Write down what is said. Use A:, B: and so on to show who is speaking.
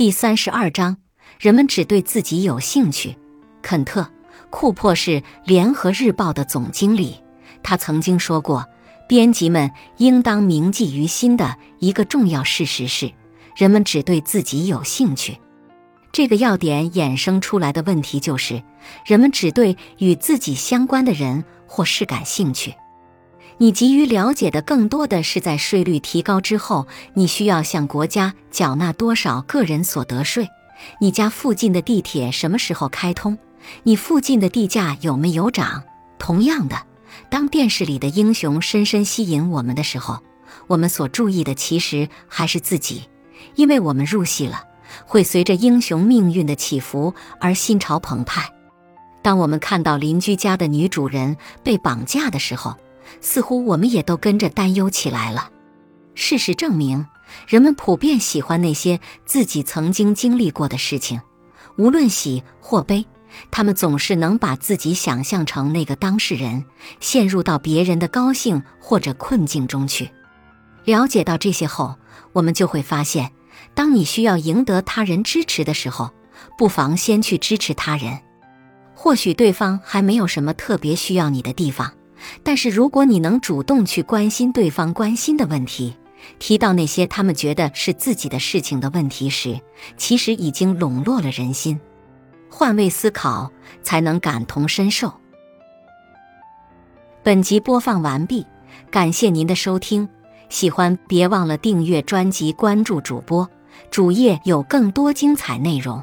A: 第三十二章，人们只对自己有兴趣。肯特·库珀是《联合日报》的总经理，他曾经说过，编辑们应当铭记于心的一个重要事实是，人们只对自己有兴趣。这个要点衍生出来的问题就是，人们只对与自己相关的人或事感兴趣。你急于了解的更多的是，在税率提高之后，你需要向国家缴纳多少个人所得税？你家附近的地铁什么时候开通？你附近的地价有没有涨？同样的，当电视里的英雄深深吸引我们的时候，我们所注意的其实还是自己，因为我们入戏了，会随着英雄命运的起伏而心潮澎湃。当我们看到邻居家的女主人被绑架的时候，似乎我们也都跟着担忧起来了。事实证明，人们普遍喜欢那些自己曾经经历过的事情，无论喜或悲，他们总是能把自己想象成那个当事人，陷入到别人的高兴或者困境中去。了解到这些后，我们就会发现，当你需要赢得他人支持的时候，不妨先去支持他人。或许对方还没有什么特别需要你的地方。但是，如果你能主动去关心对方关心的问题，提到那些他们觉得是自己的事情的问题时，其实已经笼络了人心。换位思考，才能感同身受。本集播放完毕，感谢您的收听。喜欢别忘了订阅专辑，关注主播，主页有更多精彩内容。